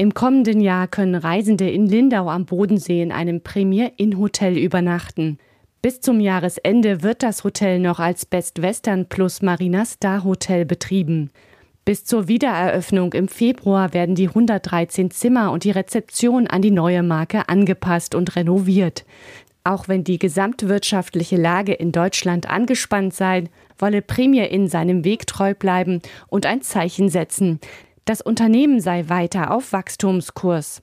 Im kommenden Jahr können Reisende in Lindau am Bodensee in einem Premier Inn Hotel übernachten. Bis zum Jahresende wird das Hotel noch als Best Western plus Marina Star Hotel betrieben. Bis zur Wiedereröffnung im Februar werden die 113 Zimmer und die Rezeption an die neue Marke angepasst und renoviert. Auch wenn die gesamtwirtschaftliche Lage in Deutschland angespannt sei, wolle Premier in seinem Weg treu bleiben und ein Zeichen setzen. Das Unternehmen sei weiter auf Wachstumskurs.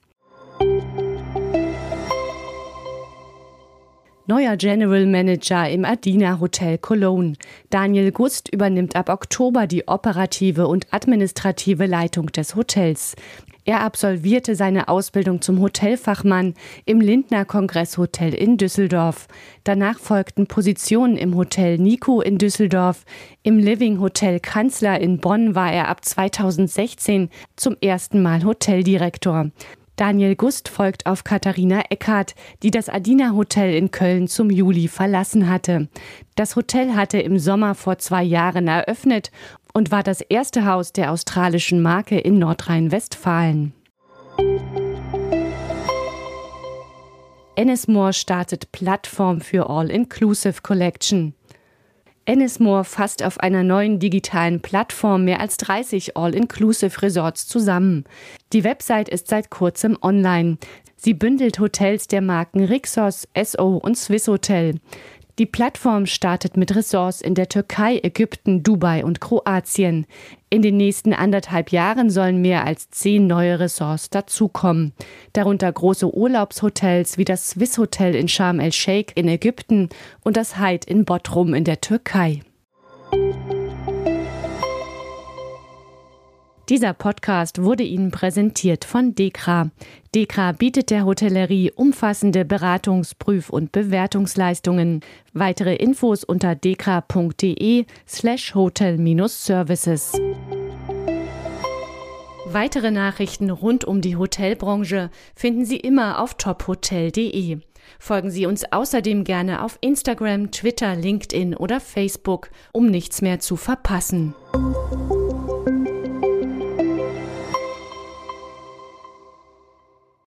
Neuer General Manager im Adina Hotel Cologne. Daniel Gust übernimmt ab Oktober die operative und administrative Leitung des Hotels. Er absolvierte seine Ausbildung zum Hotelfachmann im Lindner Kongresshotel in Düsseldorf. Danach folgten Positionen im Hotel Nico in Düsseldorf. Im Living Hotel Kanzler in Bonn war er ab 2016 zum ersten Mal Hoteldirektor. Daniel Gust folgt auf Katharina Eckhardt, die das Adina Hotel in Köln zum Juli verlassen hatte. Das Hotel hatte im Sommer vor zwei Jahren eröffnet und war das erste Haus der australischen Marke in Nordrhein-Westfalen. Ennismore startet Plattform für All-Inclusive Collection. Ennismore fasst auf einer neuen digitalen Plattform mehr als 30 All-Inclusive Resorts zusammen. Die Website ist seit kurzem online. Sie bündelt Hotels der Marken Rixos, SO und Swiss Hotel. Die Plattform startet mit Ressorts in der Türkei, Ägypten, Dubai und Kroatien. In den nächsten anderthalb Jahren sollen mehr als zehn neue Ressorts dazukommen. Darunter große Urlaubshotels wie das Swiss Hotel in Sharm el-Sheikh in Ägypten und das Hyde in Bodrum in der Türkei. Dieser Podcast wurde Ihnen präsentiert von Dekra. Dekra bietet der Hotellerie umfassende Beratungs-, Prüf- und Bewertungsleistungen. Weitere Infos unter dekra.de slash hotel-services. Weitere Nachrichten rund um die Hotelbranche finden Sie immer auf tophotel.de. Folgen Sie uns außerdem gerne auf Instagram, Twitter, LinkedIn oder Facebook, um nichts mehr zu verpassen.